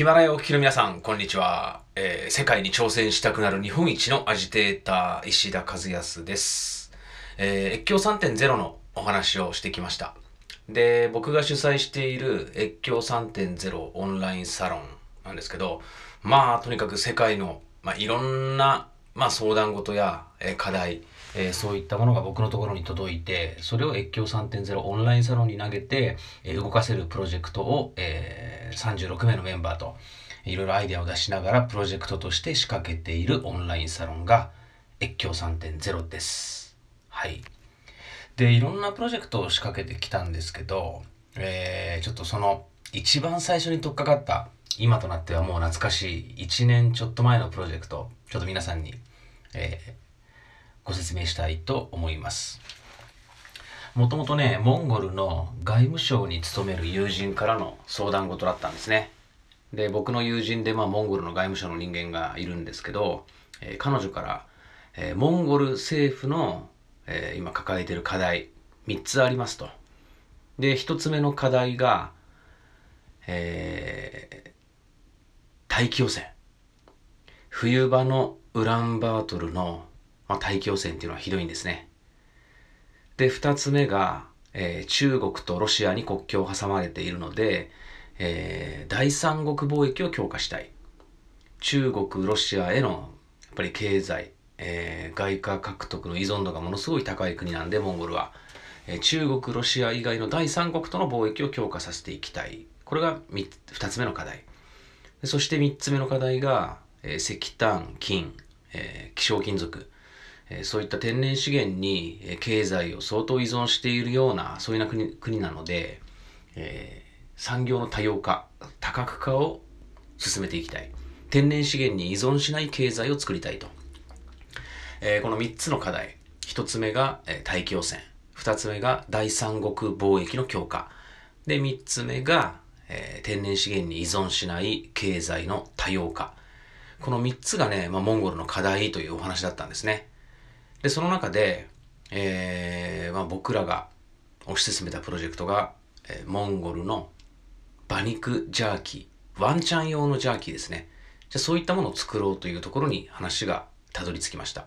ヒマラヤをお聞きの皆さん、こんにちは、えー世界に挑戦したくなる日本一のアジテーター、石田和康です。えー越境3.0のお話をしてきました。で、僕が主催している越境3.0オンラインサロンなんですけど、まあ、とにかく世界の、まあ、いろんな、まあ、相談事や、えー課題、えーそういったものが僕のところに届いて、それを越境3.0オンラインサロンに投げて、えー動かせるプロジェクトを、えー36名のメンバーと、いろいろアイデアを出しながらプロジェクトとして仕掛けているオンラインサロンが越境3.0です。はい。で、いろんなプロジェクトを仕掛けてきたんですけど、えーちょっとその一番最初に取っかかった、今となってはもう懐かしい1年ちょっと前のプロジェクト、ちょっと皆さんに、えーご説明したいと思います。もともとね、モンゴルの外務省に勤める友人からの相談事だったんですね。で、僕の友人で、まあ、モンゴルの外務省の人間がいるんですけど、えー彼女から、えーモンゴル政府の、えー今抱えてる課題、3つありますと。で、1つ目の課題が、えー大気汚染。冬場のウランバートルの、まあ、大気汚染っていうのはひどいんですね。で、二つ目が、えー中国とロシアに国境を挟まれているので、えー第三国貿易を強化したい。中国、ロシアへの、やっぱり経済、えー外貨獲得の依存度がものすごい高い国なんで、モンゴルは。えー中国、ロシア以外の第三国との貿易を強化させていきたい。これが三二つ目の課題。そして三つ目の課題が、えー石炭、金、えー希少金属、そういった天然資源に経済を相当依存しているような、そういうな国国なので、えー産業の多様化、多角化を進めていきたい。天然資源に依存しない経済を作りたいと。えーこの3つの課題。1つ目が、え大気汚染。2つ目が第三国貿易の強化。で、3つ目が、えー天然資源に依存しない経済の多様化。この3つがね、まあ、モンゴルの課題というお話だったんですね。で、その中で、えーまあ、僕らが推し進めたプロジェクトが、えーモンゴルの馬肉ジャーキー、ワンちゃん用のジャーキーですね。じゃそういったものを作ろうというところに話がたどり着きました。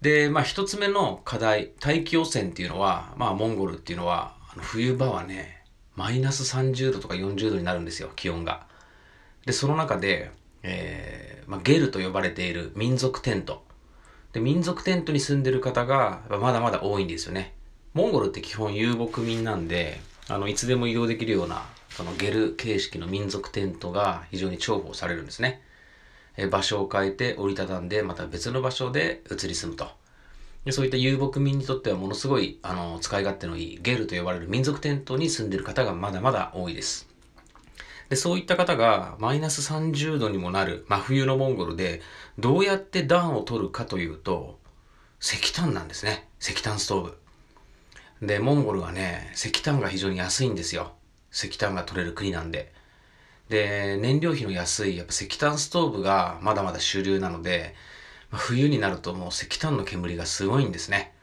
で、まあ一つ目の課題、大気汚染っていうのは、まあモンゴルっていうのは、あの冬場はね、マイナス30度とか40度になるんですよ、気温が。で、その中で、えーまあ、ゲルと呼ばれている民族テント。で、民族テントに住んでる方がまだまだ多いんですよね。モンゴルって基本遊牧民なんで、あの、いつでも移動できるような、そのゲル形式の民族テントが非常に重宝されるんですね。え場所を変えて折りたたんで、また別の場所で移り住むと。でそういった遊牧民にとってはものすごい、あの、使い勝手のいいゲルと呼ばれる民族テントに住んでる方がまだまだ多いです。で、そういった方がマイナス30度にもなる真冬のモンゴルでどうやって暖を取るかというと石炭なんですね。石炭ストーブ。で、モンゴルはね、石炭が非常に安いんですよ。石炭が取れる国なんで。で、燃料費の安いやっぱ石炭ストーブがまだまだ主流なので、冬になるともう石炭の煙がすごいんですね。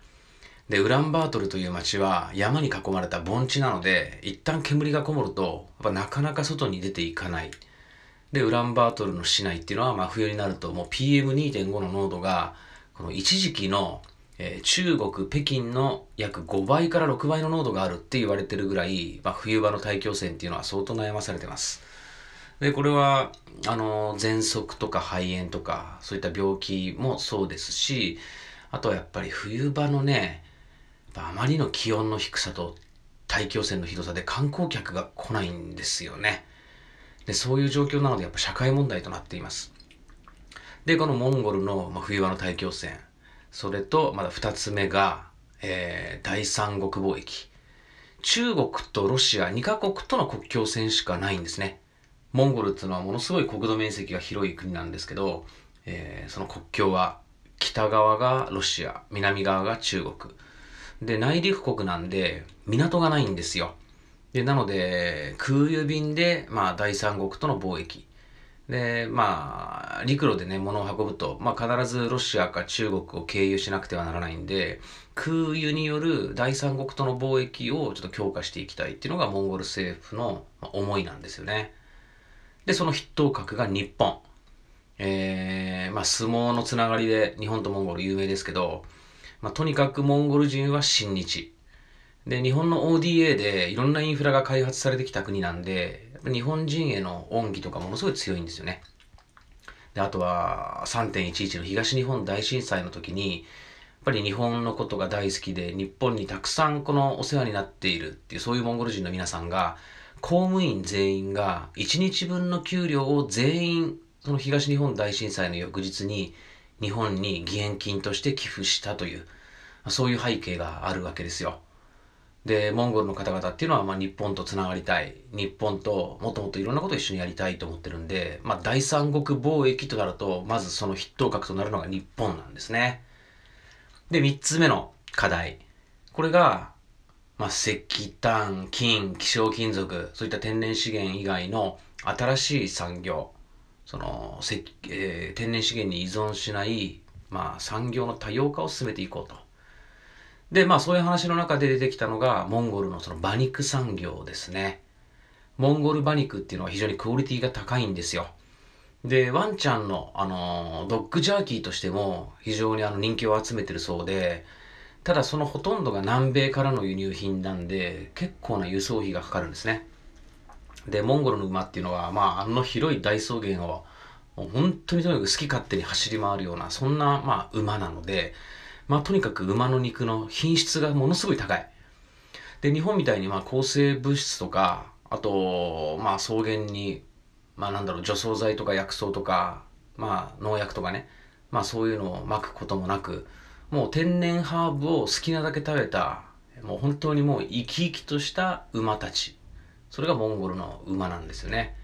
で、ウランバートルという町は山に囲まれた盆地なので、一旦煙がこもると、ぱなかなか外に出ていかない。で、ウランバートルの市内っていうのは、まあ冬になるともう PM2.5 の濃度が、この一時期の、えー中国、北京の約5倍から6倍の濃度があるって言われてるぐらい、まあ冬場の大気汚染っていうのは相当悩まされてます。で、これは、あの、喘息とか肺炎とか、そういった病気もそうですし、あとはやっぱり冬場のね、あまりの気温の低さと大気汚染のひどさで観光客が来ないんですよね。で、そういう状況なのでやっぱ社会問題となっています。で、このモンゴルの、まあ、冬場の大気汚染。それと、まだ二つ目が、えー、第三国貿易。中国とロシア2カ国との国境線しかないんですね。モンゴルっていうのはものすごい国土面積が広い国なんですけど、えーその国境は北側がロシア、南側が中国。で、内陸国なんで港がないんですよ。で、なので空輸便で、まあ第三国との貿易。で、まあ、陸路でね、物を運ぶと、まあ必ずロシアか中国を経由しなくてはならないんで、空輸による第三国との貿易をちょっと強化していきたいっていうのがモンゴル政府の思いなんですよね。で、その筆頭格が日本。えー、まあ相撲のつながりで日本とモンゴル有名ですけど、まあとにかくモンゴル人は親日。で、日本の ODA でいろんなインフラが開発されてきた国なんで、日本人への恩義とかものすごい強いんですよね。で、あとは3.11の東日本大震災の時に、やっぱり日本のことが大好きで、日本にたくさんこのお世話になっているっていう、そういうモンゴル人の皆さんが、公務員全員が1日分の給料を全員、その東日本大震災の翌日に日本に義援金として寄付したという、そういう背景があるわけですよ。で、モンゴルの方々っていうのは、まあ、日本と繋がりたい。日本ともっともっといろんなことを一緒にやりたいと思ってるんで、まあ、第三国貿易となると、まずその筆頭格となるのが日本なんですね。で、三つ目の課題。これが、まあ、石炭、金、希少金属、そういった天然資源以外の新しい産業、その、えー、天然資源に依存しない、まあ、産業の多様化を進めていこうと。で、まあそういう話の中で出てきたのが、モンゴルのその馬肉産業ですね。モンゴル馬肉っていうのは非常にクオリティが高いんですよ。で、ワンちゃんの、あの、ドッグジャーキーとしても非常にあの人気を集めてるそうで、ただそのほとんどが南米からの輸入品なんで、結構な輸送費がかかるんですね。で、モンゴルの馬っていうのは、まあ、あの広い大草原を、本当にとにかく好き勝手に走り回るような、そんな、まあ、馬なので、まあとにかく馬の肉の品質がものすごい高い。で、日本みたいにまあ抗生物質とか、あと、まあ草原に、まあなんだろう、除草剤とか薬草とか、まあ農薬とかね、まあそういうのをまくこともなく、もう天然ハーブを好きなだけ食べた、もう本当にもう生き生きとした馬たち。それがモンゴルの馬なんですよね。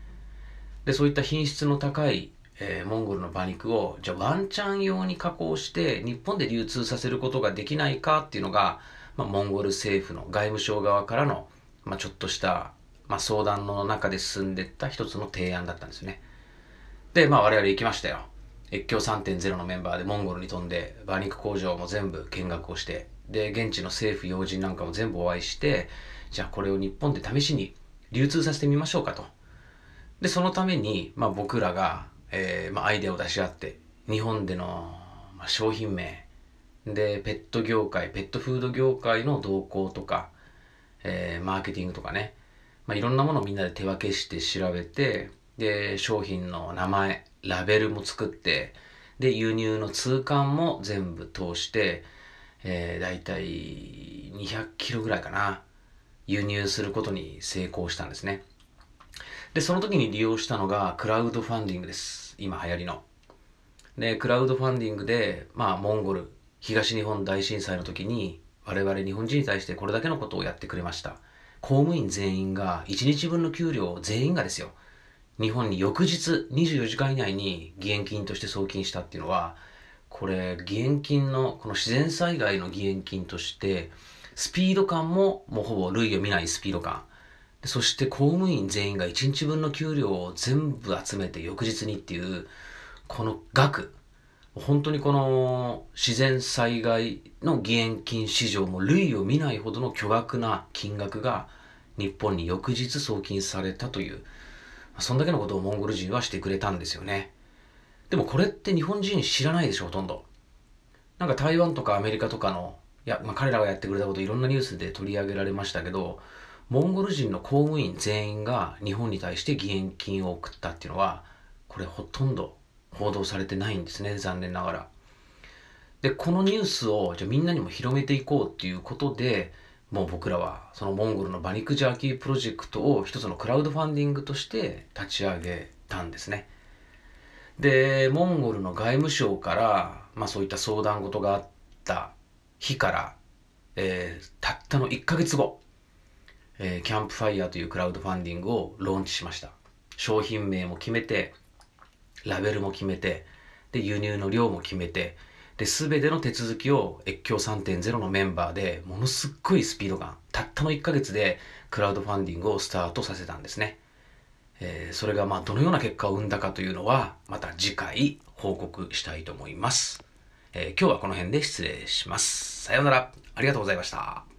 で、そういった品質の高いえー、モンゴルの馬肉を、じゃあワンチャン用に加工して日本で流通させることができないかっていうのが、まあ、モンゴル政府の外務省側からの、まあ、ちょっとした、まあ、相談の中で進んでった一つの提案だったんですよね。で、まあ我々行きましたよ。越境3.0のメンバーでモンゴルに飛んで、馬肉工場も全部見学をして、で、現地の政府要人なんかも全部お会いして、じゃあこれを日本で試しに流通させてみましょうかと。で、そのために、まあ僕らが、えー、まあ、アイデアを出し合って、日本での、まあ、商品名、で、ペット業界、ペットフード業界の動向とか、えー、マーケティングとかね、まあ、いろんなものをみんなで手分けして調べて、で、商品の名前、ラベルも作って、で、輸入の通関も全部通して、えー、だいたい200キロぐらいかな、輸入することに成功したんですね。で、その時に利用したのがクラウドファンディングです。今流行りの。で、クラウドファンディングで、まあ、モンゴル、東日本大震災の時に、我々日本人に対してこれだけのことをやってくれました。公務員全員が、1日分の給料を全員がですよ、日本に翌日24時間以内に義援金として送金したっていうのは、これ、義援金の、この自然災害の義援金として、スピード感ももうほぼ類を見ないスピード感。そして公務員全員が1日分の給料を全部集めて翌日にっていう、この額。本当にこの自然災害の義援金市場も類を見ないほどの巨額な金額が日本に翌日送金されたという、そんだけのことをモンゴル人はしてくれたんですよね。でもこれって日本人知らないでしょ、ほとんど。なんか台湾とかアメリカとかの、や、まあ、彼らがやってくれたこといろんなニュースで取り上げられましたけど、モンゴル人の公務員全員が日本に対して義援金を送ったっていうのは、これほとんど報道されてないんですね、残念ながら。で、このニュースをじゃみんなにも広めていこうっていうことで、もう僕らはそのモンゴルの馬肉ジャーキープロジェクトを一つのクラウドファンディングとして立ち上げたんですね。で、モンゴルの外務省から、まあそういった相談事があった日から、えー、たったの1ヶ月後、えー、キャンプファイヤーというクラウドファンディングをローンチしました。商品名も決めて、ラベルも決めて、で、輸入の量も決めて、で、すべての手続きを越境3.0のメンバーで、ものすっごいスピード感、たったの1ヶ月でクラウドファンディングをスタートさせたんですね。えー、それがまあどのような結果を生んだかというのは、また次回報告したいと思います。えー、今日はこの辺で失礼します。さようなら。ありがとうございました。